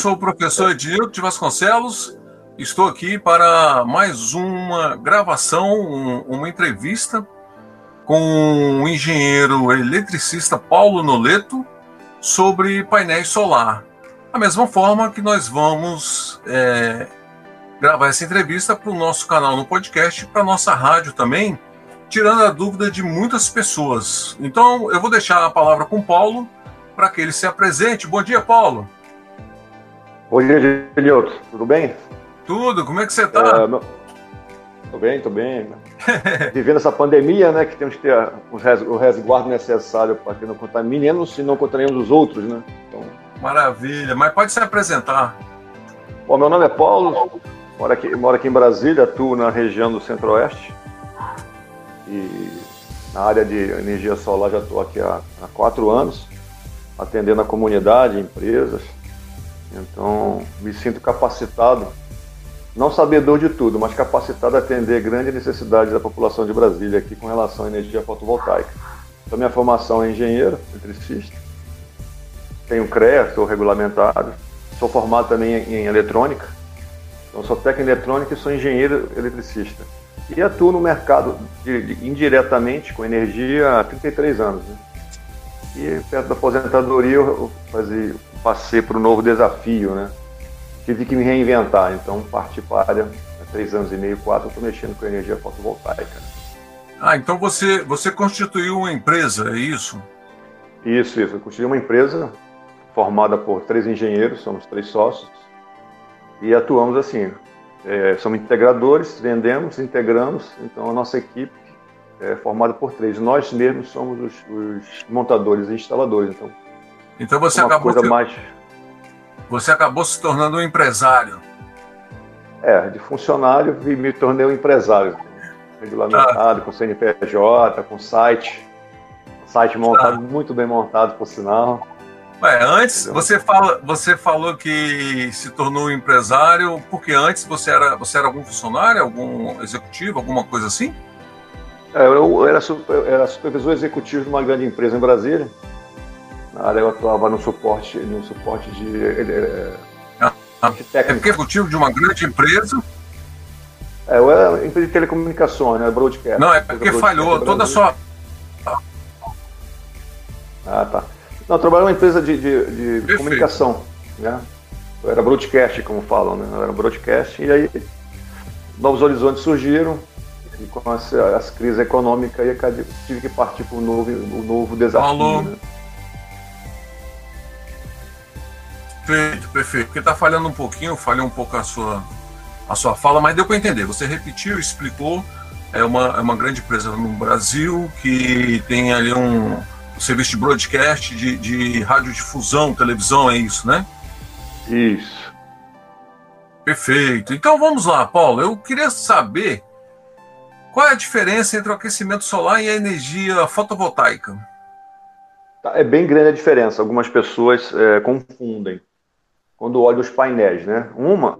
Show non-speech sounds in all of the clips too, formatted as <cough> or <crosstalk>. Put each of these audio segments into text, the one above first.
Sou o professor Edilto de Vasconcelos. Estou aqui para mais uma gravação, uma entrevista com o engenheiro eletricista Paulo Noleto sobre painéis solar. Da mesma forma que nós vamos é, gravar essa entrevista para o nosso canal no podcast, para a nossa rádio também, tirando a dúvida de muitas pessoas. Então, eu vou deixar a palavra com o Paulo para que ele se apresente. Bom dia, Paulo. Bom dia, Genilton. Tudo bem? Tudo. Como é que você está? É, meu... Tô bem, tô bem. <laughs> Vivendo essa pandemia, né, que temos que ter o resguardo necessário para que não contaminemos e não contaminemos os outros, né? Então... Maravilha. Mas pode se apresentar. Bom, meu nome é Paulo, moro aqui, moro aqui em Brasília, atuo na região do Centro-Oeste. E na área de energia solar já estou aqui há, há quatro anos atendendo a comunidade, empresas. Então, me sinto capacitado, não sabedor de tudo, mas capacitado a atender grandes necessidades da população de Brasília aqui com relação à energia fotovoltaica. Então, minha formação é engenheiro, eletricista, tenho CREA, sou regulamentado, sou formado também em eletrônica, então sou técnico em eletrônica e sou engenheiro eletricista. E atuo no mercado de, de, indiretamente com energia há 33 anos. Né? E perto da aposentadoria eu fazia, passei para o novo desafio, né? Tive que me reinventar, então parti para a área há três anos e meio, quatro, estou mexendo com energia fotovoltaica. Ah, então você, você constituiu uma empresa, é isso? Isso, isso. Eu constituí uma empresa formada por três engenheiros, somos três sócios, e atuamos assim. É, somos integradores, vendemos, integramos, então a nossa equipe é formada por três. Nós mesmos somos os, os montadores e instaladores. Então, então você acabou coisa mais... você acabou se tornando um empresário. É, de funcionário me tornei um empresário, regulamentado, ah. com CNPJ, com site, site montado, ah. muito bem montado, por sinal. Ué, antes você fala, você falou que se tornou um empresário porque antes você era, você era algum funcionário, algum executivo, alguma coisa assim? É, eu era, super, era supervisor executivo de uma grande empresa em Brasília. Área eu atuava no suporte, no suporte de. É, ah, é porque é executivo de uma grande empresa. É, eu era empresa de telecomunicações, né? Broadcast. Não, é porque falhou toda a sua. Ah, tá. Não, eu trabalhava numa empresa de, de, de comunicação, né? Eu era broadcast, como falam, né? Eu era broadcast, e aí novos horizontes surgiram, e com as, as crises econômicas, aí tive que partir para um novo, um novo desafio. Falou. Né? Perfeito, perfeito. Porque está falhando um pouquinho, falhou um pouco a sua, a sua fala, mas deu para entender. Você repetiu, explicou. É uma, é uma grande empresa no Brasil que tem ali um, um serviço de broadcast, de, de radiodifusão, televisão, é isso, né? Isso. Perfeito. Então vamos lá, Paulo. Eu queria saber qual é a diferença entre o aquecimento solar e a energia fotovoltaica? Tá, é bem grande a diferença. Algumas pessoas é, confundem quando olham os painéis, né? Uma,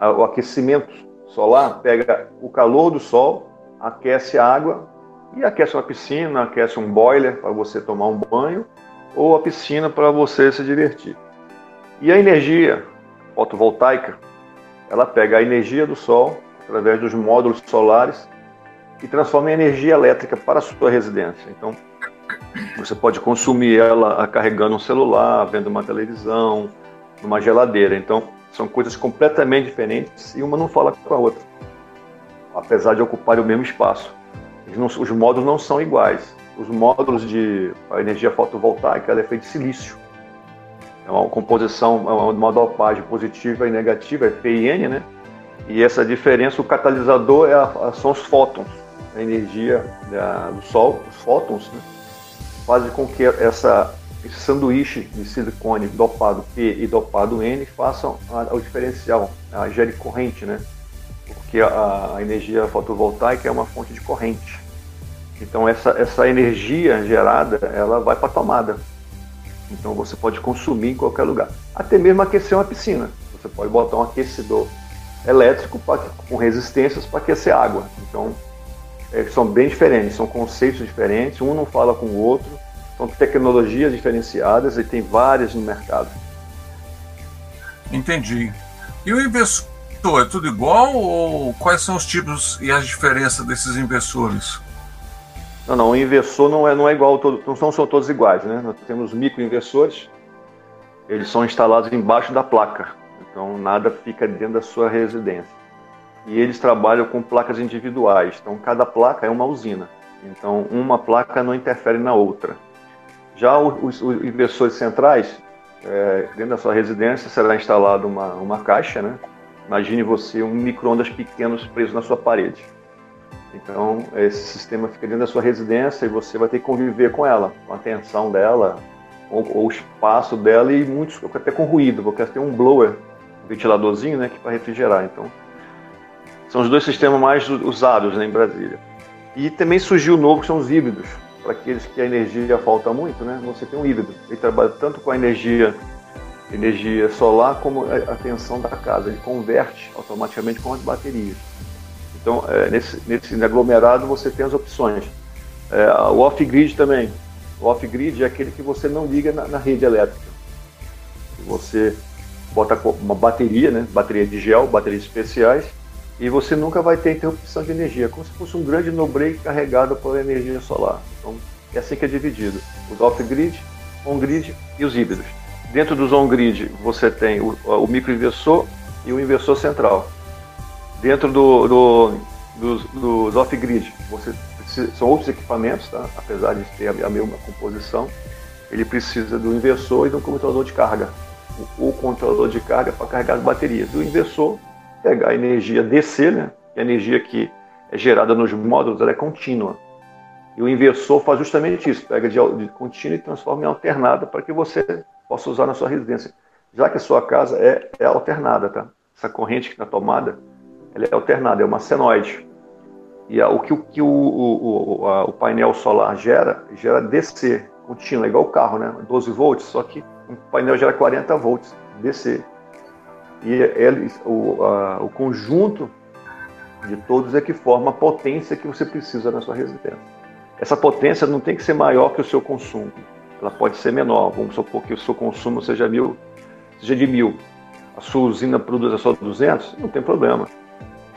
o aquecimento solar pega o calor do sol, aquece a água e aquece uma piscina, aquece um boiler para você tomar um banho ou a piscina para você se divertir. E a energia fotovoltaica, ela pega a energia do sol através dos módulos solares e transforma em energia elétrica para a sua residência. Então, você pode consumir ela carregando um celular, vendo uma televisão, numa geladeira. Então, são coisas completamente diferentes e uma não fala com a outra, apesar de ocuparem o mesmo espaço. Os módulos não são iguais. Os módulos de energia fotovoltaica é feita de silício. É uma composição, é uma dopagem positiva e negativa, é PIN, né? E essa diferença, o catalisador é a, são os fótons. a energia da, do Sol, os fótons, né, fazem com que essa, esse sanduíche de silicone dopado P e dopado N façam o diferencial, a gere corrente, né? Porque a, a, energia fotovoltaica é uma fonte de corrente. Então essa, essa energia gerada, ela vai para a tomada. Então você pode consumir em qualquer lugar. Até mesmo aquecer uma piscina. Você pode botar um aquecedor elétrico pra, com resistências para aquecer água. Então é, são bem diferentes, são conceitos diferentes, um não fala com o outro, são tecnologias diferenciadas e tem várias no mercado. Entendi. E o investidor é tudo igual ou quais são os tipos e as diferenças desses investidores? Não, não, o inversor não é, não é igual, todo, não são, são todos iguais, né? Nós temos microinversores, eles são instalados embaixo da placa, então nada fica dentro da sua residência e eles trabalham com placas individuais. Então, cada placa é uma usina. Então, uma placa não interfere na outra. Já os, os centrais, é, dentro da sua residência, será instalada uma, uma caixa, né? Imagine você um micro-ondas pequeno preso na sua parede. Então, esse sistema fica dentro da sua residência e você vai ter que conviver com ela, com a tensão dela, ou, o espaço dela e muitos até com ruído, porque tem um blower, um ventiladorzinho, né, que para refrigerar. Então, são os dois sistemas mais usados né, em Brasília. E também surgiu o novo, que são os híbridos. Para aqueles que a energia falta muito, né, você tem um híbrido. Ele trabalha tanto com a energia, energia solar como a tensão da casa. Ele converte automaticamente com as baterias. Então, é, nesse, nesse aglomerado, você tem as opções. É, o off-grid também. O off-grid é aquele que você não liga na, na rede elétrica. Você bota uma bateria, né, bateria de gel, baterias especiais, e você nunca vai ter interrupção de energia, como se fosse um grande no-break carregado por energia solar. Então, é assim que é dividido: os off-grid, on-grid e os híbridos. Dentro dos on-grid, você tem o, o microinversor e o inversor central. Dentro do, do, dos, dos off-grid, são outros equipamentos, tá? apesar de ter a, mesma composição. Ele precisa do inversor e do controlador de carga. O, o controlador de carga para carregar as baterias. Do inversor pegar a energia DC, né? a energia que é gerada nos módulos ela é contínua. E o inversor faz justamente isso, pega de, de contínua e transforma em alternada para que você possa usar na sua residência. Já que a sua casa é, é alternada, tá? Essa corrente que está tomada, ela é alternada, é uma senoide. E a, o que, o, que o, o, a, o, painel solar gera, gera DC, contínua, é igual o carro, né? 12 volts, só que um painel gera 40 volts, DC. E eles, o, a, o conjunto de todos é que forma a potência que você precisa na sua residência. Essa potência não tem que ser maior que o seu consumo. Ela pode ser menor. Vamos supor que o seu consumo seja mil, seja de mil. A sua usina produz só 200, não tem problema.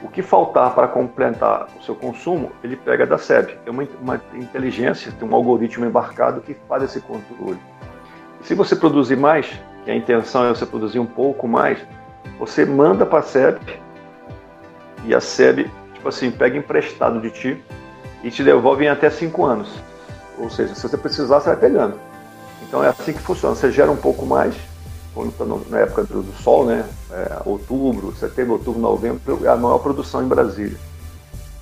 O que faltar para completar o seu consumo, ele pega da SEB. É uma, uma inteligência, tem um algoritmo embarcado que faz esse controle. Se você produzir mais, que a intenção é você produzir um pouco mais, você manda para a SEB e a SEB, tipo assim, pega emprestado de ti e te devolve em até cinco anos. Ou seja, se você precisar, você vai pegando. Então é assim que funciona. Você gera um pouco mais, quando está na época do, do sol, né? É, outubro, setembro, outubro, novembro, é a maior produção em Brasília.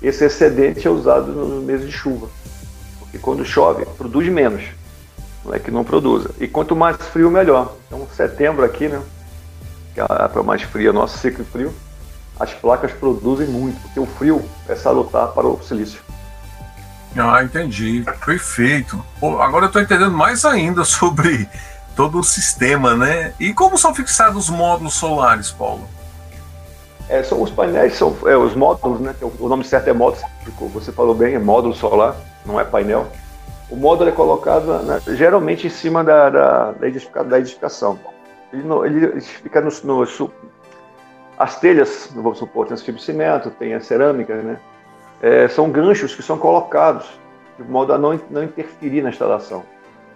Esse excedente é usado nos meses de chuva. Porque quando chove, produz menos. Não é que não produza. E quanto mais frio, melhor. Então, setembro aqui, né? Que é a época mais fria, nosso ciclo frio, as placas produzem muito, porque o frio é salutar para o silício. Ah, entendi. Perfeito. Pô, agora eu estou entendendo mais ainda <laughs> sobre todo o sistema, né? E como são fixados os módulos solares, Paulo? É, são os painéis, são é, os módulos, né? O nome certo é módulo, você falou bem, é módulo solar, não é painel. O módulo é colocado né, geralmente em cima da, da, da edificação. Ele, não, ele fica no, no, as telhas, vamos supor, tem as fibras de cimento, tem a cerâmica, né? É, são ganchos que são colocados de modo a não, não interferir na instalação.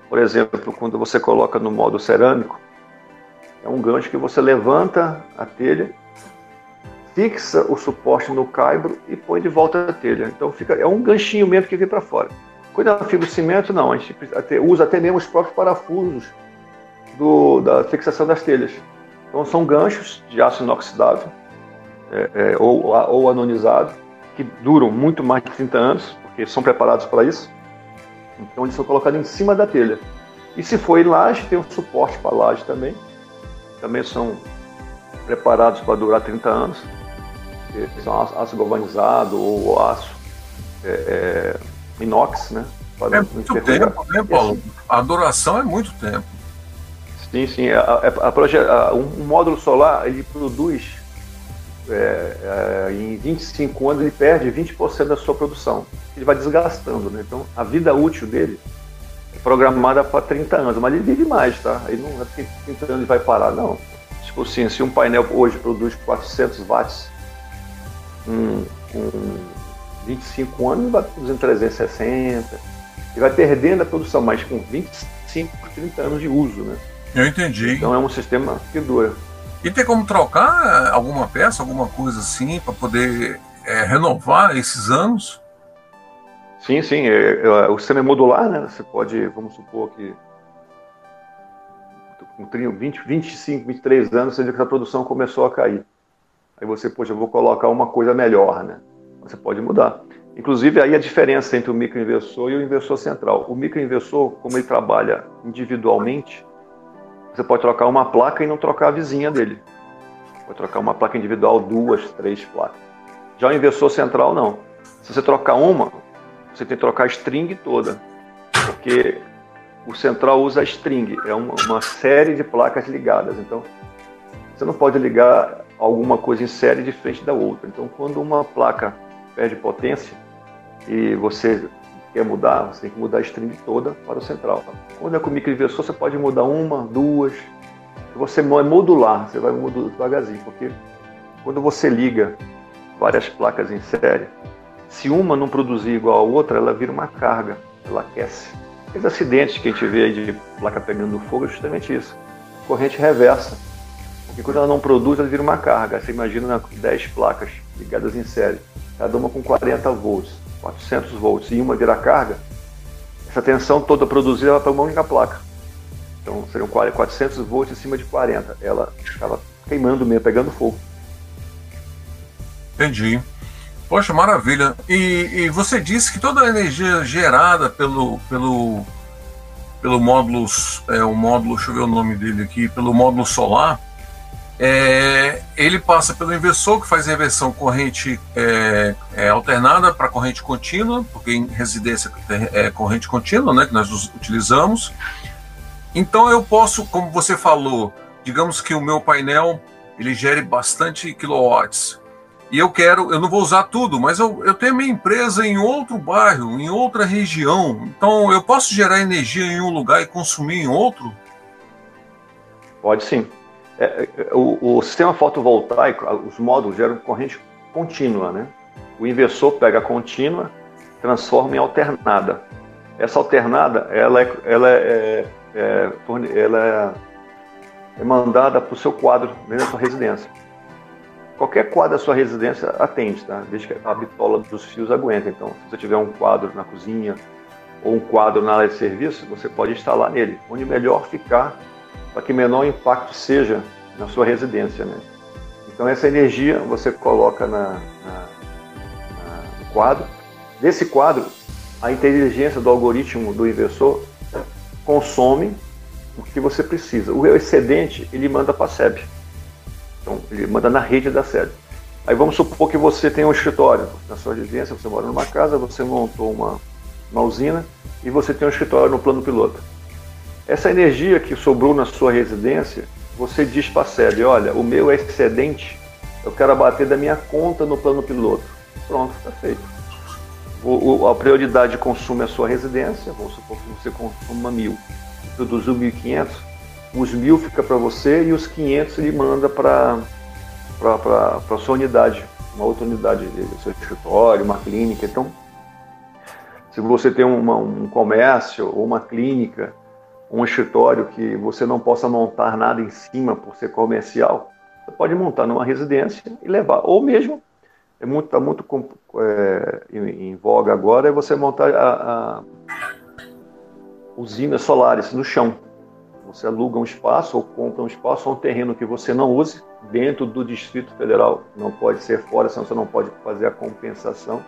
Por exemplo, quando você coloca no modo cerâmico, é um gancho que você levanta a telha, fixa o suporte no caibro e põe de volta a telha. Então fica, é um ganchinho mesmo que vem para fora. Quando é fibra de cimento, não, a gente usa até mesmo os próprios parafusos do, da fixação das telhas. Então são ganchos de aço inoxidável é, é, ou, ou anonizado que duram muito mais de 30 anos, porque são preparados para isso. Então eles são colocados em cima da telha. E se for em laje, tem um suporte para laje também. Também são preparados para durar 30 anos. São aço galvanizado ou aço é, é, inox, né? Para é muito tempo, né, Paulo? A duração é muito tempo. Sim, sim. A, a, a, um, um módulo solar, ele produz é, é, em 25 anos ele perde 20% da sua produção. Ele vai desgastando, né? Então a vida útil dele é programada para 30 anos, mas ele vive mais, tá? Ele não é porque 30 anos ele vai parar, não. Tipo assim, se um painel hoje produz 400 watts, com 25 anos ele vai produzindo 360, ele vai perdendo a produção, mas com 25, 30 anos de uso, né? Eu entendi. Então é um sistema que dura. E tem como trocar alguma peça, alguma coisa assim, para poder é, renovar esses anos? Sim, sim. É, é, o sistema é modular, né? Você pode, vamos supor que com 20, 25, 23 anos, você vê que a produção começou a cair. Aí você, poxa, eu vou colocar uma coisa melhor, né? Você pode mudar. Inclusive, aí a diferença entre o microinversor e o inversor central. O microinversor, como ele trabalha individualmente, você pode trocar uma placa e não trocar a vizinha dele. Pode trocar uma placa individual, duas, três placas. Já o inversor central, não. Se você trocar uma, você tem que trocar a string toda. Porque o central usa a string, é uma, uma série de placas ligadas. Então, você não pode ligar alguma coisa em série de frente da outra. Então, quando uma placa perde potência e você quer mudar, você tem que mudar a string toda para o central. Quando é com microinversor, você pode mudar uma, duas. Você é modular, você vai mudando devagarzinho, porque quando você liga várias placas em série, se uma não produzir igual a outra, ela vira uma carga, ela aquece. Os acidentes que a gente vê de placa pegando fogo é justamente isso. Corrente reversa. Porque quando ela não produz, ela vira uma carga. Você imagina 10 placas ligadas em série, cada uma com 40 volts. 400 volts e uma virar carga, essa tensão toda produzida para uma única placa. Então seriam 400 volts em cima de 40. Ela estava queimando mesmo, pegando fogo. Entendi. Poxa, maravilha. E, e, você disse que toda a energia gerada pelo, pelo, pelo módulo, é, o módulo, deixa eu ver o nome dele aqui, pelo módulo solar, é, ele passa pelo inversor, que faz a inversão corrente é, é, alternada para corrente contínua, porque em residência é corrente contínua, né, que nós utilizamos. Então eu posso, como você falou, digamos que o meu painel ele gere bastante quilowatts. E eu quero, eu não vou usar tudo, mas eu, eu tenho minha empresa em outro bairro, em outra região. Então eu posso gerar energia em um lugar e consumir em outro? Pode sim. É, é, o, o, sistema fotovoltaico, os módulos geram corrente contínua, né? O inversor pega a contínua, transforma em alternada. Essa alternada, ela é, ela é, é, ela é, é mandada para o seu quadro dentro da sua residência. Qualquer quadro da sua residência atende, tá? Desde que a bitola dos fios aguenta. Então, se você tiver um quadro na cozinha ou um quadro na área de serviço, você pode instalar nele, onde melhor ficar para que menor impacto seja na sua residência. Né? Então, essa energia você coloca na, na, na, no quadro. Desse quadro, a inteligência do algoritmo do inversor consome o que você precisa. O excedente ele manda para a SEB. Então, ele manda na rede da SEB. Aí vamos supor que você tem um escritório na sua residência, você mora numa casa, você montou uma, uma usina e você tem um escritório no plano piloto. Essa energia que sobrou na sua residência, você diz para a sede, olha, o meu é excedente, eu quero abater da minha conta no plano piloto. Pronto, está feito. O, o, a prioridade de a sua residência, vamos supor que você consuma mil, produziu 1.500, os mil fica para você e os 500 ele manda para a sua unidade, uma outra unidade, seu escritório, uma clínica. Então, se você tem uma, um comércio ou uma clínica, um escritório que você não possa montar nada em cima por ser comercial, você pode montar numa residência e levar. Ou mesmo, é muito, está muito é, em, em, voga agora, é você montar a, a usinas solares no chão. você aluga um espaço ou compra um espaço ou um terreno que você não use dentro do Distrito Federal, não pode ser fora, senão você não pode fazer a compensação.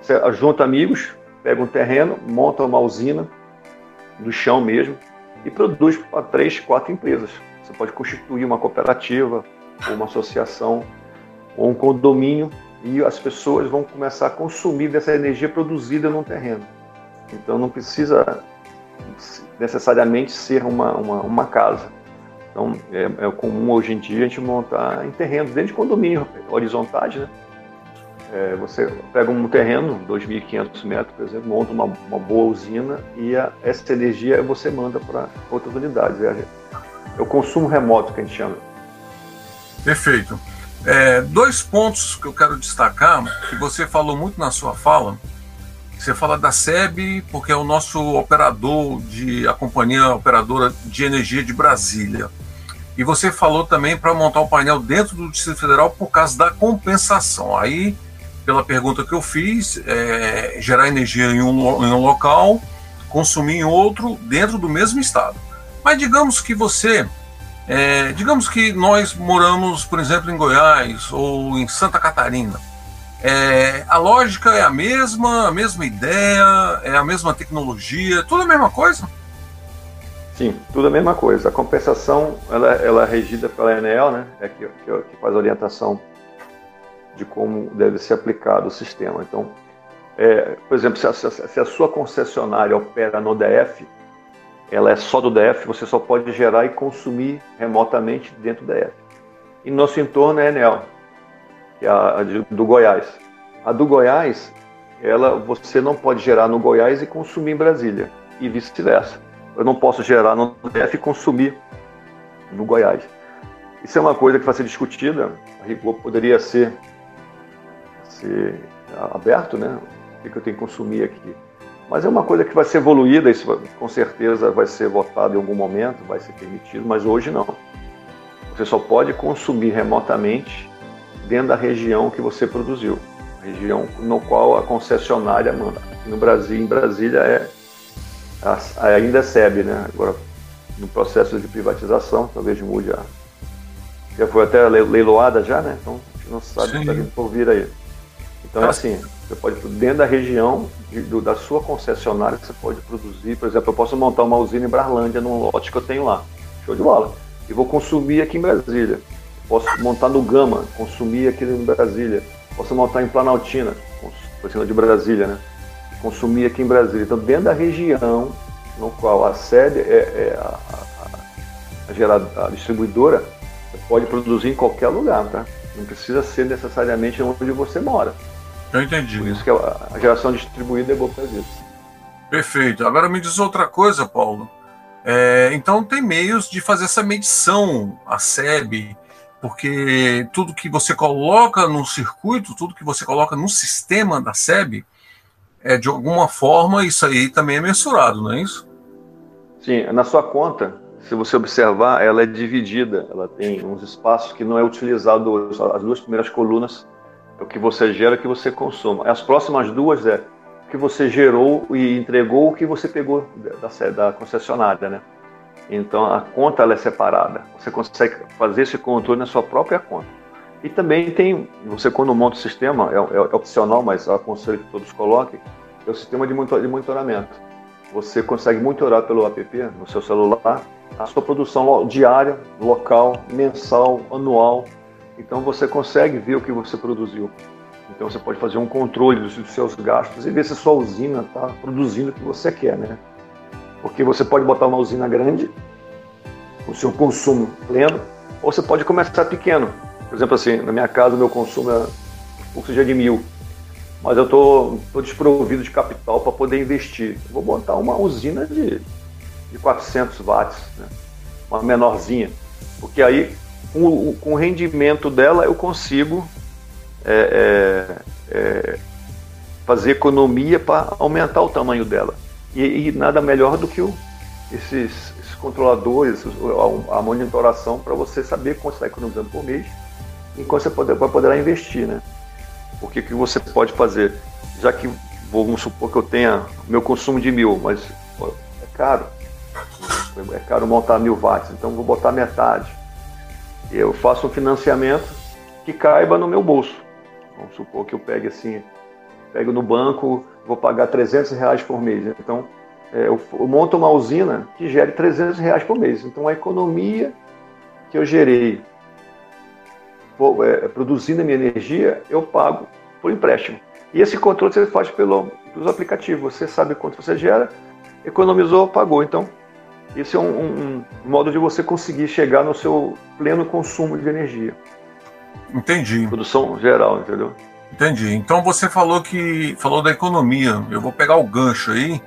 Você junta amigos, pega um terreno, monta uma usina do chão mesmo e produz para três, quatro empresas. Você pode constituir uma cooperativa, uma associação, ou um condomínio e as pessoas vão começar a consumir dessa energia produzida no terreno. Então não precisa necessariamente ser uma, uma, uma casa. Então é, é, comum hoje em dia a gente montar em terrenos, dentro de condomínio horizontais, né? É, você pega um terreno, 2.500 metros, por exemplo, monta uma, uma boa usina e a, essa energia você manda para outras unidades. É, é, o consumo remoto que a gente chama. Perfeito. É, dois pontos que eu quero destacar, que você falou muito na sua fala, você fala da SEB, porque é o nosso operador de a companhia operadora de energia de Brasília. E você falou também para montar um painel dentro do Distrito Federal por causa da compensação. Aí, pela pergunta que eu fiz, é, gerar energia em um, em um local, consumir em outro, dentro do mesmo estado. Mas digamos que você, é, digamos que nós moramos, por exemplo, em Goiás ou em Santa Catarina. É, a lógica é a mesma, a mesma ideia, é a mesma tecnologia, tudo a mesma coisa? Sim, tudo a mesma coisa. A compensação ela, ela é regida pela Enel, né? É que, que, que faz a orientação de como deve ser aplicado o sistema. Então, é, por exemplo, se a, se a, sua concessionária opera no DF, ela é só do DF, você só pode gerar e consumir remotamente dentro do DF. E nosso entorno é Enel, que é a, a do Goiás. A do Goiás, ela você não pode gerar no Goiás e consumir em Brasília, e vice-versa. Eu não posso gerar no DF e consumir no Goiás. Isso é uma coisa que vai ser discutida. A rigor poderia ser, ser aberto, né? O que eu tenho que consumir aqui. Mas é uma coisa que vai ser evoluída, isso com certeza vai ser votado em algum momento, vai ser permitido, mas hoje não. Você só pode consumir remotamente dentro da região que você produziu, região no qual a concessionária manda. No Brasil, em Brasília é ainda é SEB, né? Agora no processo de privatização, talvez mude a já foi até leiloada já, né? Então a gente não sabe o que está por vir aí. Então é assim, você pode dentro da região de, do, da sua concessionária você pode produzir, por exemplo, eu posso montar uma usina em Brarlândia num lote que eu tenho lá, show de bola, e vou consumir aqui em Brasília. Posso montar no Gama, consumir aqui em Brasília. Posso montar em Planaltina, por cima de Brasília, né? Consumir aqui em Brasília. Então, dentro da região no qual a sede é, é a, a, a, a distribuidora, você pode produzir em qualquer lugar, tá? Não precisa ser necessariamente onde você mora. Eu entendi. Por isso que a, geração distribuída é boa para isso. Perfeito. Agora me diz outra coisa, Paulo. É, então tem meios de fazer essa medição, a SEB, porque tudo que você coloca no circuito, tudo que você coloca no sistema da SEB, é, de alguma forma isso aí também é mensurado, não é isso? Sim, na sua conta, se você observar, ela é dividida, ela tem uns espaços que não é utilizado, as duas primeiras colunas é o que você gera o que você consome. As próximas duas é o que você gerou e entregou, o que você pegou da, da concessionária, né? Então a conta ela é separada. Você consegue fazer esse controle na sua própria conta. E também tem, você quando monta o sistema, é, é, é opcional, mas aconselho que todos coloquem, é o sistema de monitoramento. Você consegue monitorar pelo app no seu celular a sua produção diária, local, mensal, anual. Então você consegue ver o que você produziu. Então você pode fazer um controle dos seus gastos e ver se sua usina está produzindo o que você quer, né? Porque você pode botar uma usina grande, o seu consumo pleno, ou você pode começar pequeno. Por exemplo, assim, na minha casa, meu consumo é ou seja de mil, mas eu estou desprovido de capital para poder investir. Vou botar uma usina de, de 400 watts, né? uma menorzinha, porque aí com, com, o rendimento dela eu consigo é, é, é, fazer economia para aumentar o tamanho dela. E, e nada melhor do que o, esses, esses, controladores, a, a monitoração para você saber quanto está economizando por mês e quanto você poder investir, né? Porque que você pode fazer? Já que vamos supor que eu tenha meu consumo de mil, mas é caro. é caro montar mil watts, então vou botar metade. Eu faço um financiamento que caiba no meu bolso. Vamos supor que eu pegue assim, pego no banco, vou pagar 300 reais por mês. Então, é, eu, eu monto uma usina que gere 300 reais por mês. Então, a economia que eu gerei é, produzindo a minha energia, eu pago por empréstimo. E esse controle você faz pelo, pelos aplicativos. Você sabe quanto você gera, economizou, pagou. Então, esse é um, um, modo de você conseguir chegar no seu pleno consumo de energia. Entendi. Produção geral, entendeu? Entendi. Então você falou que falou da economia. Eu vou pegar o gancho aí.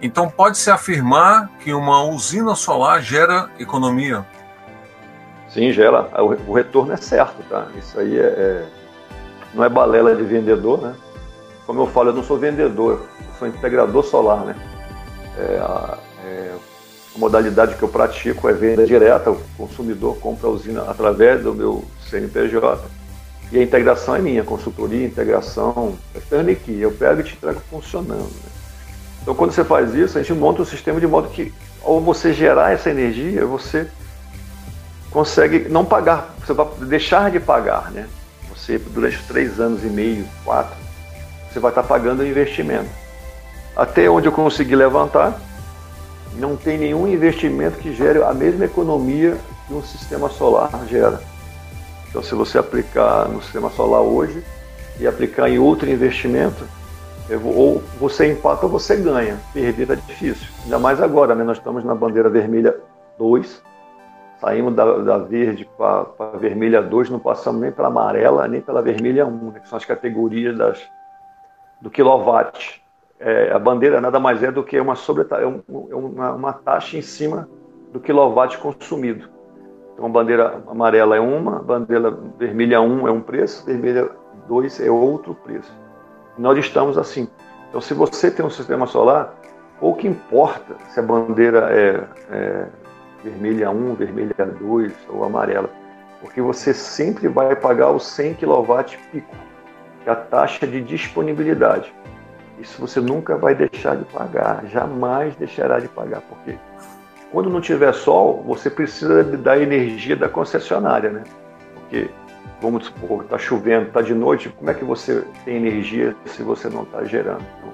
Então pode-se afirmar que uma usina solar gera economia? Sim, gera. O retorno é certo, tá? Isso aí é, é não é balela de vendedor, né? Como eu falo, eu não sou vendedor, eu sou integrador solar, né? É, é, a modalidade que eu pratico é venda direta, o consumidor compra a usina através do meu CNPJ e a integração é minha, consultoria, integração, é turnkey, eu pego e te entrego funcionando. Né? Então, quando você faz isso, a gente monta um sistema de modo que, ao você gerar essa energia, você consegue não pagar, você vai deixar de pagar, né? Você, durante três anos e meio, quatro, você vai estar pagando o investimento. Até onde eu consegui levantar, não tem nenhum investimento que gere a mesma economia que um sistema solar gera. Então, se você aplicar no sistema solar hoje e aplicar em outro investimento, ou você empata ou você ganha. Perder é difícil. Ainda mais agora, né? Nós estamos na bandeira vermelha 2, saímos da, da verde para a vermelha 2, não passamos nem pela amarela, nem pela vermelha 1, né? que são as categorias das, do quilowatt. É, a bandeira nada mais é do que uma, sobre, é uma, uma taxa em cima do quilowatt consumido. Então, a bandeira amarela é uma, a bandeira vermelha 1 é um preço, vermelha 2 é outro preço. Nós estamos assim. Então, se você tem um sistema solar, pouco importa se a bandeira é, é vermelha 1, vermelha 2 ou amarela, porque você sempre vai pagar os 100 kW pico, que é a taxa de disponibilidade. Isso você nunca vai deixar de pagar, jamais deixará de pagar, porque quando não tiver sol, você precisa da energia da concessionária, né? Porque vamos supor, está chovendo, está de noite, como é que você tem energia se você não está gerando? Então,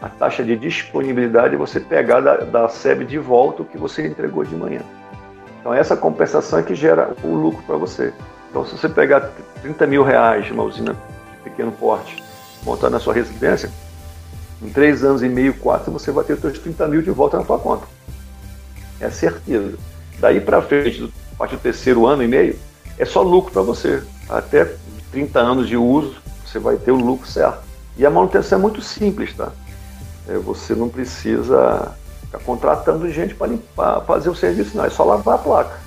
a taxa de disponibilidade é você pegar da, da SEB de volta o que você entregou de manhã. Então essa compensação é que gera o lucro para você. Então se você pegar 30 mil reais de uma usina de pequeno porte, montar na sua residência, em três anos e meio, quatro, você vai ter os seus 30 mil de volta na sua conta. É certeza. Daí para frente, a partir do terceiro ano e meio, é só lucro para você. Até 30 anos de uso, você vai ter o lucro certo. E a manutenção é muito simples, tá? É, você não precisa ficar contratando gente para fazer o serviço, não. É só lavar a placa.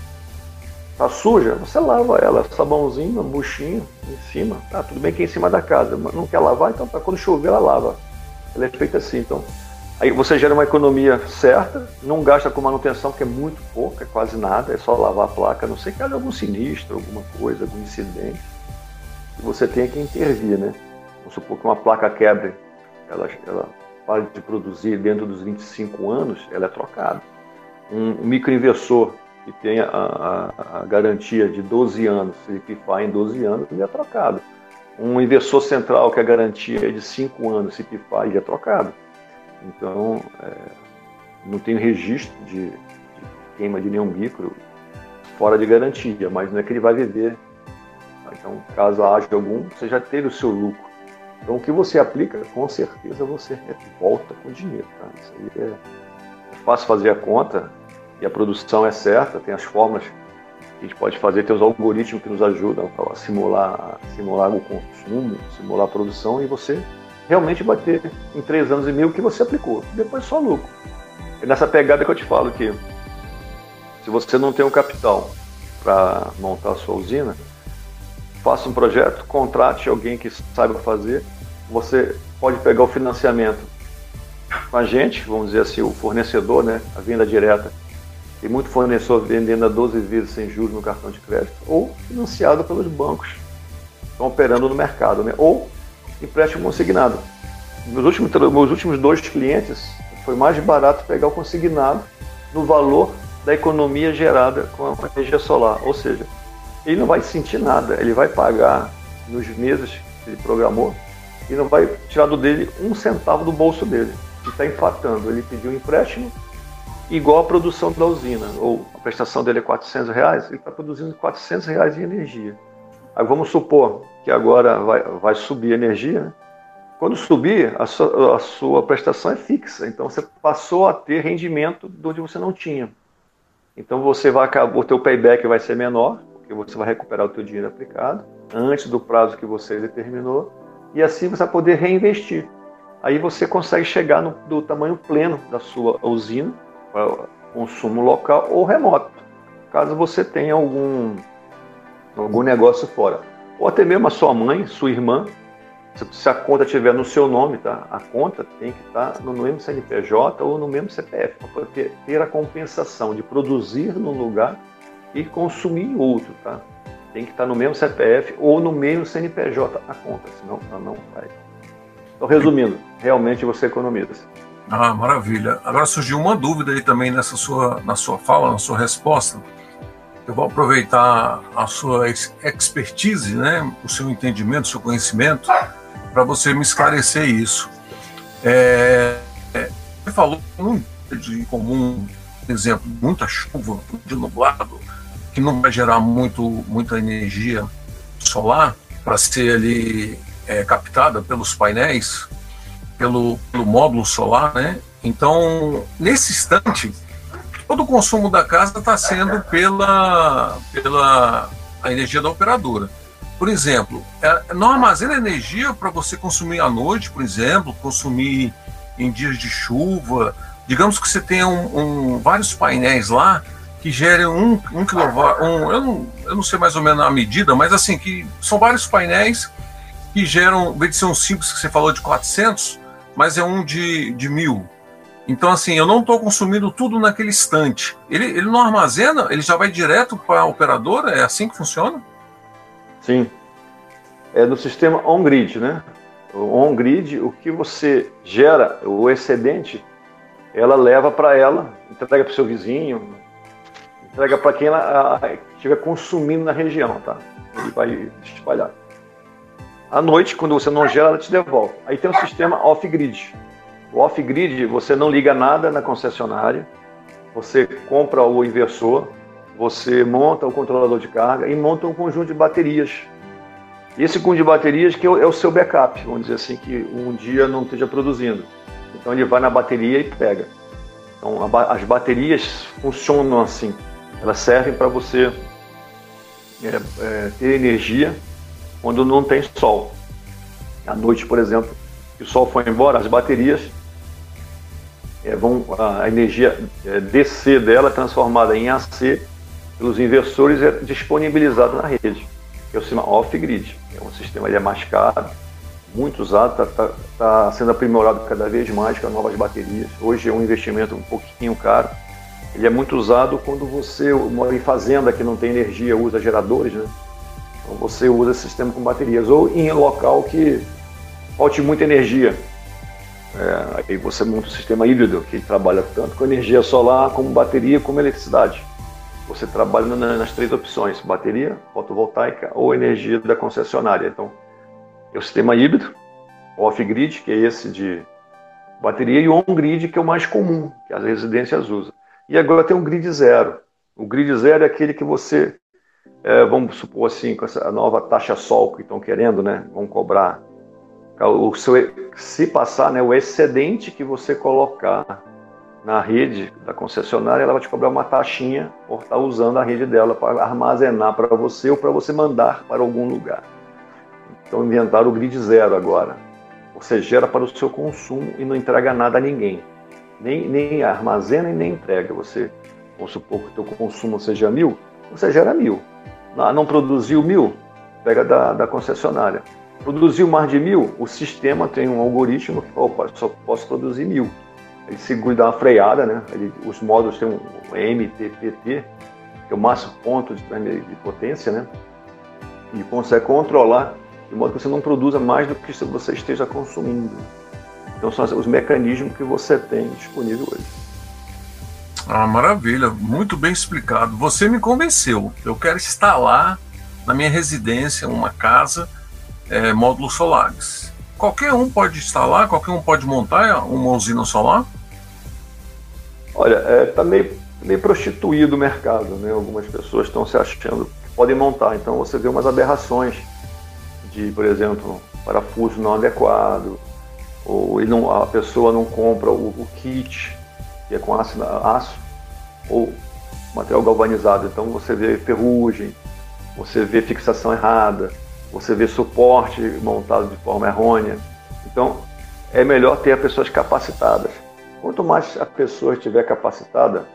Tá suja? Você lava ela, sabãozinho, buchinho em cima. Tá, tudo bem que é em cima da casa, mas não quer lavar, então para quando chover ela lava. Ela é feita assim, então. Aí você gera uma economia certa, não gasta com manutenção, que é muito pouco, é quase nada, é só lavar a placa, a não sei que haja algum sinistro, alguma coisa, algum incidente. E você tem que intervir, né? Vamos supor que uma placa quebre, ela, ela para de produzir dentro dos 25 anos, ela é trocada. Um, um microinversor que tem a, a, a, garantia de 12 anos, se pifar em 12 anos, ele é trocado. Um inversor central que a garantia é de 5 anos, se pifar, ele é trocado. Então, é, não tem registro de, de, queima de nenhum micro fora de garantia, mas não é que ele vai viver. Então, caso haja algum, você já teve o seu lucro. Então, o que você aplica, com certeza você volta com dinheiro. Tá? Isso aí é, é fácil fazer a conta e a produção é certa, tem as que a gente pode fazer, tem os algoritmos que nos ajudam a simular, simular o consumo, simular a produção e você realmente vai ter em três anos e meio o que você aplicou. Depois só lucro. É nessa pegada que eu te falo que se você não tem o capital para montar a sua usina, faça um projeto, contrate alguém que saiba fazer. Você pode pegar o financiamento com a gente, vamos dizer assim, o fornecedor, né, a venda direta. Tem muito fornecedor vendendo a 12 vezes sem juros no cartão de crédito, ou financiado pelos bancos estão operando no mercado, né, ou empréstimo consignado. Meus últimos, meus últimos dois clientes foi mais barato pegar o consignado no valor da economia gerada com a energia solar. Ou seja, ele não vai sentir nada, ele vai pagar nos meses que ele programou e não vai tirar do dele um centavo do bolso dele. Ele está empatando. Ele pediu um empréstimo igual a produção da usina, ou a prestação dele é 400 reais, ele está produzindo 400 reais de energia. Aí vamos supor que agora vai, vai subir a energia, né? Quando subir, a sua, a sua, prestação é fixa. Então você passou a ter rendimento de onde você não tinha. Então você vai acabar, o teu payback vai ser menor, porque você vai recuperar o teu dinheiro aplicado antes do prazo que você determinou, e assim você vai poder reinvestir. Aí você consegue chegar no do tamanho pleno da sua usina consumo local ou remoto, caso você tenha algum algum negócio fora. Ou até mesmo a sua mãe, sua irmã, se a conta estiver no seu nome, tá? A conta tem que estar no mesmo CNPJ ou no mesmo CPF, para ter, ter a compensação de produzir num lugar e consumir em outro, tá? Tem que estar no mesmo CPF ou no mesmo CNPJ a conta, senão ela não vai. Então, resumindo, realmente você economiza. Ah, maravilha. Agora surgiu uma dúvida aí também nessa sua, na sua fala, na sua resposta. Eu vou aproveitar a sua expertise, né, o seu entendimento, o seu conhecimento, para você me esclarecer isso. É, é, você falou um de comum, por exemplo, muita chuva, de nublado, que não vai gerar muito, muita energia solar para ser ali é, captada pelos painéis, pelo, pelo módulo solar, né? Então, nesse instante, todo o consumo da casa está sendo pela, pela a energia da operadora. Por exemplo, é, não armazena energia para você consumir à noite, por exemplo, consumir em dias de chuva. Digamos que você tenha um, um, vários painéis lá que gerem um, um quilowatt, um, eu, não, eu não sei mais ou menos a medida, mas assim, que são vários painéis que geram, em vez de ser um simples que você falou de 400, mas é um de, de mil. Então, assim, eu não estou consumindo tudo naquele instante. Ele, ele não armazena, ele já vai direto para a operadora? É assim que funciona? Sim. É no sistema on-grid, né? O on-grid, o que você gera, o excedente, ela leva para ela, entrega para o seu vizinho, entrega para quem ela estiver consumindo na região, tá? Ele vai espalhar. À noite, quando você não gera, ela te devolve. Aí tem o sistema off-grid. O off-grid, você não liga nada na concessionária, você compra o inversor, você monta o controlador de carga e monta um conjunto de baterias. Esse conjunto de baterias que é o seu backup, vamos dizer assim, que um dia não esteja produzindo. Então ele vai na bateria e pega. Então as baterias funcionam assim. Elas servem para você é, é, ter energia quando não tem sol. À noite, por exemplo, que o sol foi embora, as baterias é, vão a energia é, DC dela transformada em AC pelos inversores é disponibilizada na rede, é o sistema off-grid. É um sistema ele é mais caro, muito usado, está tá, tá sendo aprimorado cada vez mais com novas baterias. Hoje é um investimento um pouquinho caro. Ele é muito usado quando você mora em fazenda que não tem energia, usa geradores, né? Então você usa esse sistema com baterias. Ou em local que falte muita energia. É, aí você monta um sistema híbrido que trabalha tanto com energia solar, como bateria, como eletricidade. Você trabalha nas três opções: bateria, fotovoltaica ou energia da concessionária. Então, é o sistema híbrido, off-grid, que é esse de bateria, e on-grid, que é o mais comum, que as residências usam. E agora tem o grid zero. O grid zero é aquele que você é, vamos supor assim, com essa nova taxa sol que estão querendo, né? Vão cobrar. O seu, se passar, né, o excedente que você colocar na rede da concessionária, ela vai te cobrar uma taxinha por estar usando a rede dela para armazenar para você ou para você mandar para algum lugar. Então inventaram o grid zero agora. Você gera para o seu consumo e não entrega nada a ninguém. Nem, nem armazena e nem entrega. Você, vamos supor que o teu consumo seja mil, você gera mil. Não produziu mil, pega da, da concessionária. Produziu mais de mil, o sistema tem um algoritmo que fala, só posso produzir mil. Ele segura dá uma freada, né? Ele, os módulos têm um MPPT, que é o máximo ponto de, de potência, né? E consegue controlar de modo que você não produza mais do que você esteja consumindo. Então são os mecanismos que você tem disponível hoje. Ah, maravilha, muito bem explicado. Você me convenceu. Eu quero instalar na minha residência uma casa é, módulos solares. Qualquer um pode instalar, qualquer um pode montar uma usina solar? Olha, está é, tá meio, meio prostituído o mercado, né? Algumas pessoas estão se achando que podem montar, então você vê umas aberrações de, por exemplo, parafuso não adequado, ou não, a pessoa não compra o, o kit, que é com aço, ou material galvanizado, então você vê ferrugem, você vê fixação errada, você vê suporte montado de forma errônea. Então, é melhor ter pessoas capacitadas. Quanto mais a pessoa estiver capacitada,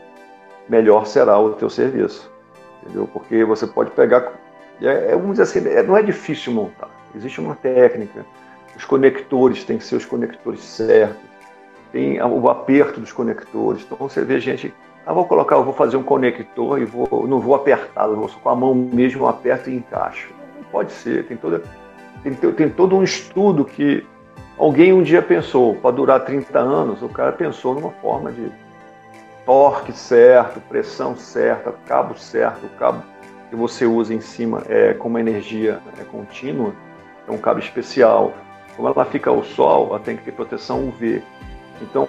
melhor será o teu serviço. Entendeu? Porque você pode pegar. É, é, vamos dizer assim, é, não é difícil montar. Existe uma técnica. Os conectores têm que ser os conectores certos. Tem o aperto dos conectores. Então você vê gente. Ah, vou colocar, vou fazer um conector e vou, não vou apertar, vou com a mão mesmo aperto e encaixo. Não pode ser. Tem, toda, tem, tem todo um estudo que alguém um dia pensou, para durar 30 anos, o cara pensou numa forma de torque certo, pressão certa, cabo certo, o cabo que você usa em cima é com uma energia é contínua, é um cabo especial. Como ela fica ao sol, ela tem que ter proteção UV. Então,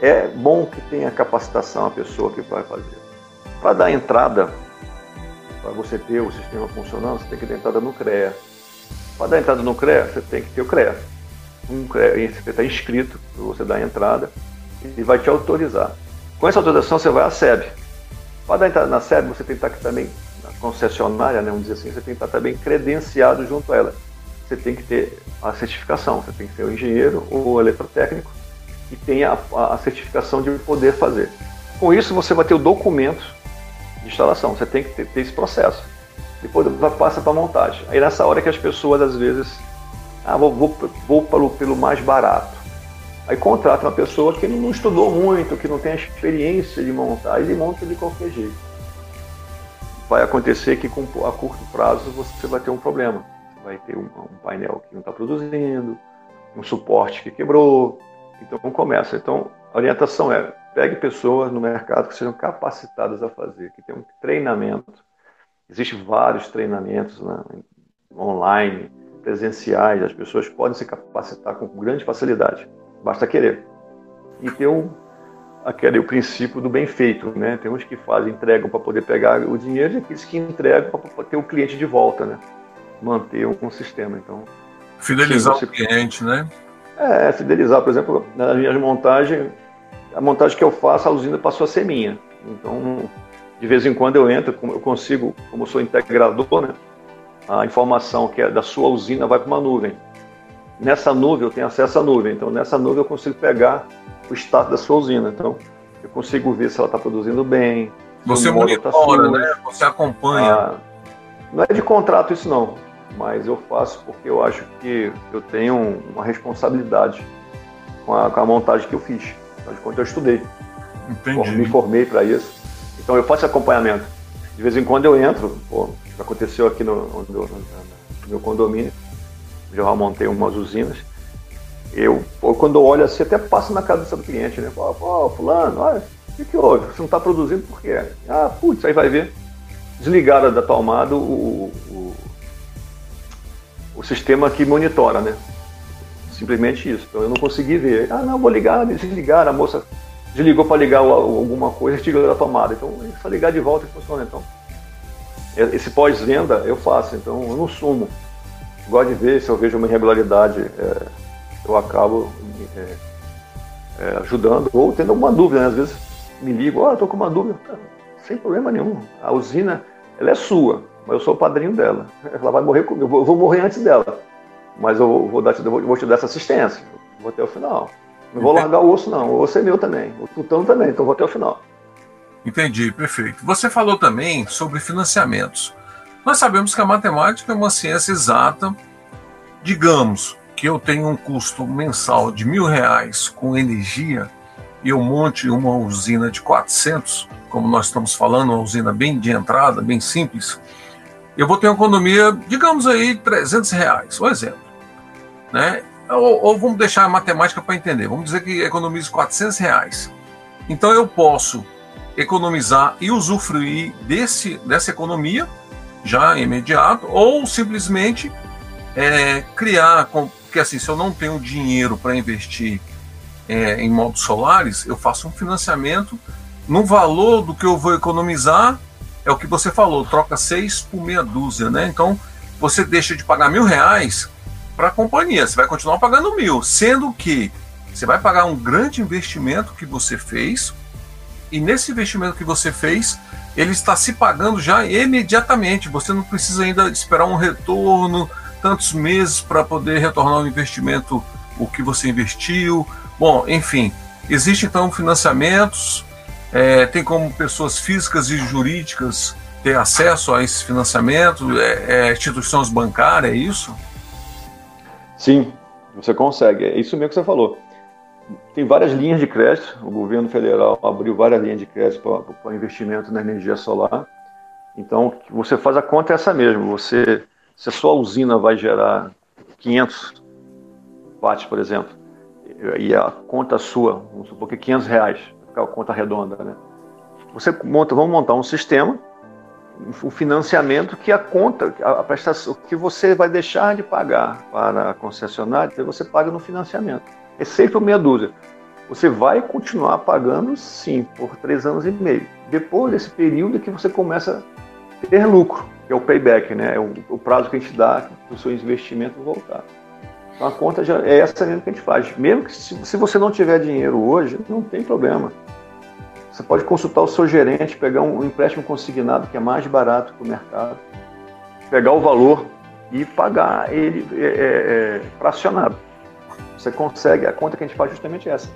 é bom que tenha capacitação a pessoa que vai fazer. Para dar entrada, para você ter o sistema funcionando, você tem que dar entrada no CREA. Para dar entrada no CREA, você tem que ter o CREA. Um CREA você está inscrito para você dar entrada e vai te autorizar. Com essa autorização, você vai à SEB. Para dar entrada na SEB, você tem que estar também, na concessionária, né, vamos dizer assim, você tem que estar também credenciado junto a ela. Você tem que ter a certificação, você tem que ser o engenheiro ou o eletrotécnico que tenha a, a certificação de poder fazer. Com isso, você vai ter o documento de instalação, você tem que ter, ter esse processo. Depois passa para montagem. Aí nessa hora que as pessoas, às vezes, ah, vou, vou, vou pelo, pelo mais barato Aí contrata uma pessoa que não estudou muito, que não tem a experiência de montar e monta de qualquer jeito. Vai acontecer que com, a curto prazo você vai ter um problema. Vai ter um, um painel que não está produzindo, um suporte que quebrou. Então começa. Então a orientação é pegue pessoas no mercado que sejam capacitadas a fazer, que tenham um treinamento. Existem vários treinamentos né, online, presenciais, as pessoas podem se capacitar com grande facilidade. Basta querer. E tem o, aquele, o princípio do bem feito, né? Tem uns que fazem, entregam para poder pegar o dinheiro e aqueles que entregam para ter o cliente de volta, né? Manter um, um sistema. Então, fidelizar sim, você... o cliente, né? É, fidelizar. Por exemplo, nas minhas montagens, a montagem que eu faço, a usina passou a ser minha. Então, de vez em quando eu entro, eu consigo, como eu sou integrador, né? A informação que é da sua usina vai para uma nuvem. Nessa nuvem eu tenho acesso à nuvem, então nessa nuvem eu consigo pegar o estado da sua usina. Então eu consigo ver se ela está produzindo bem. Você tá monitora, tá né? Você acompanha. Ah, não é de contrato isso não, mas eu faço porque eu acho que eu tenho uma responsabilidade com a, com a montagem que eu fiz. Afinal de contas eu estudei. Entendi. Me formei para isso. Então eu faço acompanhamento. De vez em quando eu entro, pô, aconteceu aqui no, no, no, no meu condomínio, já montei umas usinas. Eu, quando eu olho assim, até passo na cabeça do cliente, né? Pô, oh, fulano, olha, o que, que houve? Você não está produzindo por quê? Ah, putz, aí vai ver. Desligaram da tomada o, o, o sistema que monitora, né? Simplesmente isso. Então eu não consegui ver. Ah, não, vou ligar, desligar. A moça desligou para ligar alguma coisa e tirou da tomada. Então é só ligar de volta e funciona. Então, esse pós-venda eu faço, então eu não sumo gosto de ver, se eu vejo uma irregularidade, é, eu acabo é, é, ajudando, ou tendo alguma dúvida, né? às vezes me ligo, ó, oh, estou com uma dúvida, sem problema nenhum, a usina, ela é sua, mas eu sou o padrinho dela, ela vai morrer comigo, eu vou morrer antes dela, mas eu vou, dar, eu vou te dar essa assistência, vou até o final. Não vou largar o osso, não. O osso é meu também. O tutano também, então vou até o final. Entendi, perfeito. Você falou também sobre financiamentos. Nós sabemos que a matemática é uma ciência exata. Digamos que eu tenho um custo mensal de mil reais com energia e eu monte uma usina de 400, como nós estamos falando, uma usina bem de entrada, bem simples, eu vou ter uma economia, digamos aí, 300 reais, um exemplo. Né? Ou, ou vamos deixar a matemática para entender, vamos dizer que economizo 400 reais. Então eu posso economizar e usufruir desse, dessa economia já imediato, ou simplesmente é, criar, porque assim, se eu não tenho dinheiro para investir é, em módulos solares, eu faço um financiamento no valor do que eu vou economizar, é o que você falou, troca seis por meia dúzia, né? Então você deixa de pagar mil reais para a companhia, você vai continuar pagando mil, sendo que você vai pagar um grande investimento que você fez, e nesse investimento que você fez, ele está se pagando já imediatamente. Você não precisa ainda esperar um retorno, tantos meses para poder retornar o investimento, o que você investiu. Bom, enfim, existem então financiamentos, é, tem como pessoas físicas e jurídicas ter acesso a esse financiamento, é, é, instituições bancárias, é isso? Sim, você consegue. É isso mesmo que você falou tem várias linhas de crédito. O governo federal abriu várias linhas de crédito para investimento na energia solar. Então, você faz a conta é essa mesmo. Você, se a sua usina vai gerar 500 watts, por exemplo, e a conta sua, vamos supor que 500 reais, conta redonda, né? Você monta, vamos montar um sistema, um financiamento que a conta, a prestação, que você vai deixar de pagar para a concessionária, você paga no financiamento é sempre meia dúzia. Você vai continuar pagando, sim, por três anos e meio. Depois desse período que você começa a ter lucro, que é o payback, né? É o, o prazo que a gente dá para o seu investimento voltar. Então a conta já é essa mesmo que a gente faz. Mesmo que se você não tiver dinheiro hoje, não tem problema. Você pode consultar o seu gerente, pegar um, empréstimo consignado que é mais barato que o mercado, pegar o valor e pagar ele é, é, é fracionado. Você consegue, a conta que a gente faz é justamente essa.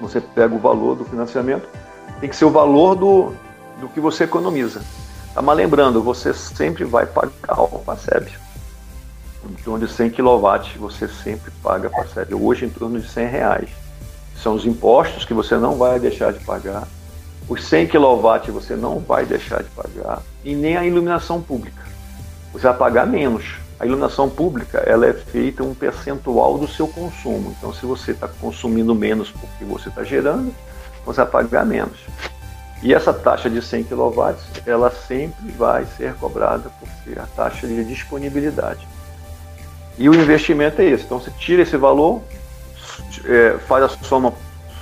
Você pega o valor do financiamento, tem que ser o valor do, do que você economiza. Tá, mas lembrando, você sempre vai pagar o PASEB. Em torno de 100 kW você sempre paga PASEB. Hoje em torno de 100 reais. São os impostos que você não vai deixar de pagar. Os 100 kW você não vai deixar de pagar. E nem a iluminação pública. Você vai pagar menos a iluminação pública ela é feita um percentual do seu consumo. Então, se você está consumindo menos porque você está gerando, você vai pagar menos. E essa taxa de 100 kW, ela sempre vai ser cobrada por ser a taxa de disponibilidade. E o investimento é esse. Então, você tira esse valor, é, faz a soma,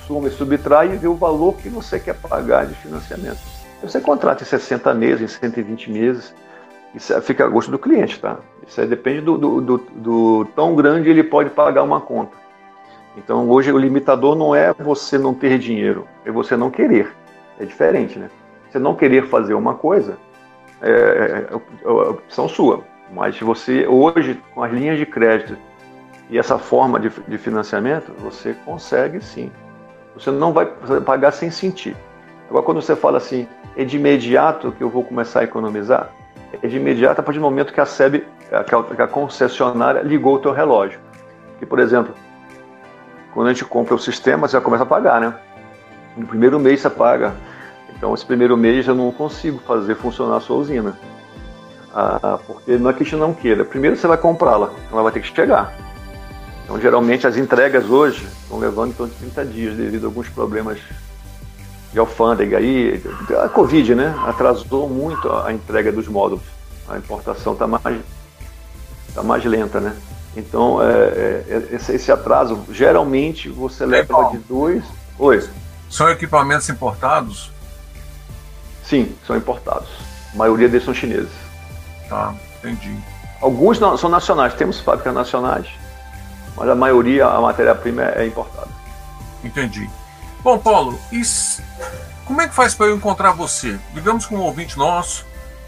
soma e subtrai e vê o valor que você quer pagar de financiamento. Você contrata em 60 meses, em 120 meses, isso é, fica a gosto do cliente, tá? Isso aí depende do, do, do, do tão grande ele pode pagar uma conta. Então hoje o limitador não é você não ter dinheiro, é você não querer. É diferente, né? Você não querer fazer uma coisa é, é, é, é opção sua. Mas você hoje, com as linhas de crédito e essa forma de, de financiamento, você consegue sim. Você não vai pagar sem sentir. Agora, quando você fala assim, é de imediato que eu vou começar a economizar, é de imediato a partir do momento que a SEB, que a concessionária, ligou o teu relógio. Que, por exemplo, quando a gente compra o sistema, você já começa a pagar, né? No primeiro mês você paga. Então, esse primeiro mês eu não consigo fazer funcionar a sua usina. Ah, porque não é que a gente não queira. Primeiro você vai comprá-la, ela vai ter que chegar. Então, geralmente, as entregas hoje estão levando em torno de 30 dias devido a alguns problemas de alfândega aí, a Covid, né? Atrasou muito a entrega dos módulos. A importação está mais, tá mais lenta, né? Então, é, é, esse, esse, atraso, geralmente, você leva de dois. Oi. São equipamentos importados? Sim, são importados. A maioria deles são chineses. Tá, entendi. Alguns são nacionais, temos fábricas nacionais, mas a maioria, a matéria-prima é importada. Entendi. Bom, Paulo, isso, como é que faz para eu encontrar você? Digamos que um ouvinte nosso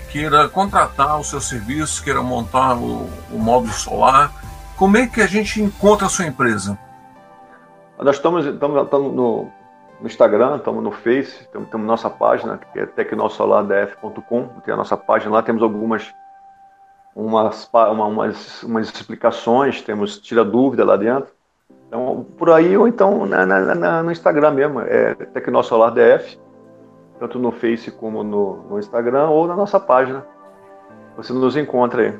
queira contratar o seu serviço, queira montar o, o módulo solar. Como é que a gente encontra a sua empresa? Nós estamos, estamos, estamos no, no Instagram, estamos no Face, temos, temos nossa página, que é tecnosolardf.com, tem a nossa página lá, temos algumas umas, uma, umas, umas explicações, temos tira dúvida lá dentro. Então, por aí ou então na, na, na, no Instagram mesmo, é Tecnosolar DF, tanto no Face como no, no, Instagram ou na nossa página. Você nos encontra aí.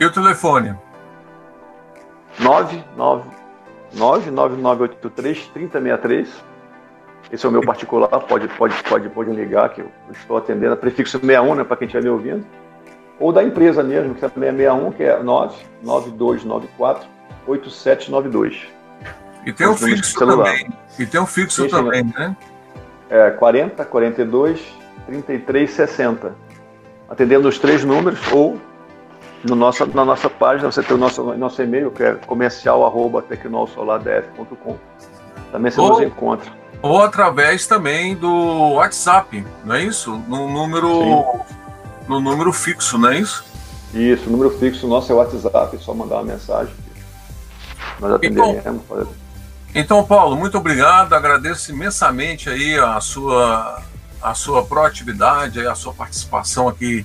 E o telefone? 99983 3063. Esse é o meu particular, pode, pode, pode, pode ligar, que eu estou atendendo. Prefixo 61, né, para quem estiver me ouvindo. Ou da empresa mesmo, que também é 61, que é 99294 8792. E tem um fixo também. E tem um fixo Sim, também, né? É 40 42 33 60. Atendendo os três números ou no nossa, na nossa página você tem o nosso, nosso e-mail que é comercial@tecnolsolardf.com. Também você ou, nos encontra. Ou através também do WhatsApp, não é isso? No número Sim. No número fixo, não é isso? Isso, o número fixo nosso é o WhatsApp, é só mandar uma mensagem. Nós atenderemos. Então, então, Paulo, muito obrigado. Agradeço imensamente aí a sua, a sua proatividade, a sua participação aqui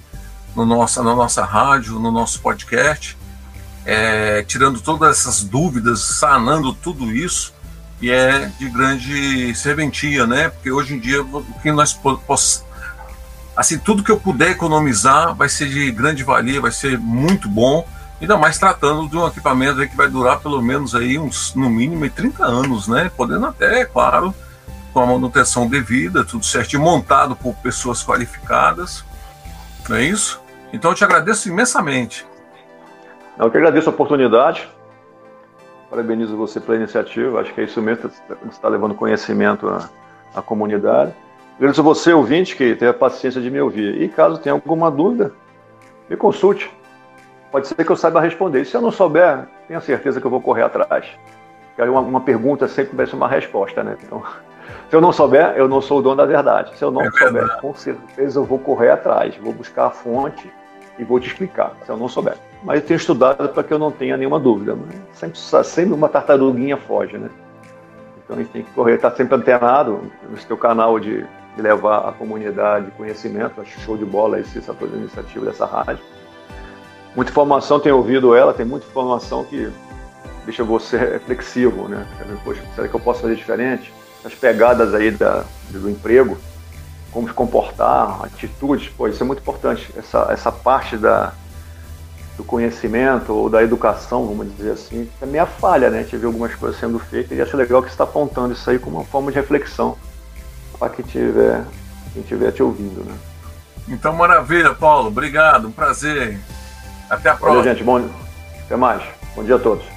no nossa, na nossa rádio, no nosso podcast, é, tirando todas essas dúvidas, sanando tudo isso, e é de grande serventia, né? Porque hoje em dia, o que nós possamos. Assim, tudo que eu puder economizar vai ser de grande valia, vai ser muito bom Ainda mais tratando de um equipamento que vai durar pelo menos aí uns, no mínimo, 30 anos, né? Podendo até, claro, com a manutenção devida, tudo certinho, montado por pessoas qualificadas. Não é isso? Então eu te agradeço imensamente. Eu que agradeço a oportunidade. Parabenizo você pela iniciativa. Acho que é isso mesmo, você está levando conhecimento à, à comunidade. Agradeço a você, ouvinte, que teve a paciência de me ouvir. E caso tenha alguma dúvida, me consulte pode ser que eu saiba responder. E se eu não souber, tenha certeza que eu vou correr atrás. Porque uma, uma pergunta sempre ser uma resposta, né? Então, <laughs> se eu não souber, eu não sou o dono da verdade. Se eu não é souber, com certeza eu vou correr atrás, vou buscar a fonte e vou te explicar, se eu não souber. Mas eu tenho estudado para que eu não tenha nenhuma dúvida. Sempre, sempre uma tartaruguinha foge, né? Então a gente tem que correr, estar tá sempre antenado no seu canal de, de levar a comunidade conhecimento. Acho show de bola esse, essa iniciativa dessa rádio muita informação, tenho ouvido ela, tem muita informação que deixa você reflexivo, né? Poxa, será que eu posso fazer diferente? As pegadas aí da, do emprego, como se comportar, atitudes, pô, isso é muito importante. Essa, essa parte da, do conhecimento ou da educação, vamos dizer assim, é minha falha, né? Vê algumas coisas sendo feitas e acho legal que você está apontando isso aí como uma forma de reflexão para quem tiver, quem tiver te ouvindo, né? Então, maravilha, Paulo. Obrigado, um prazer. Até a próxima. Valeu, gente. Bom, até mais. Bom dia a todos.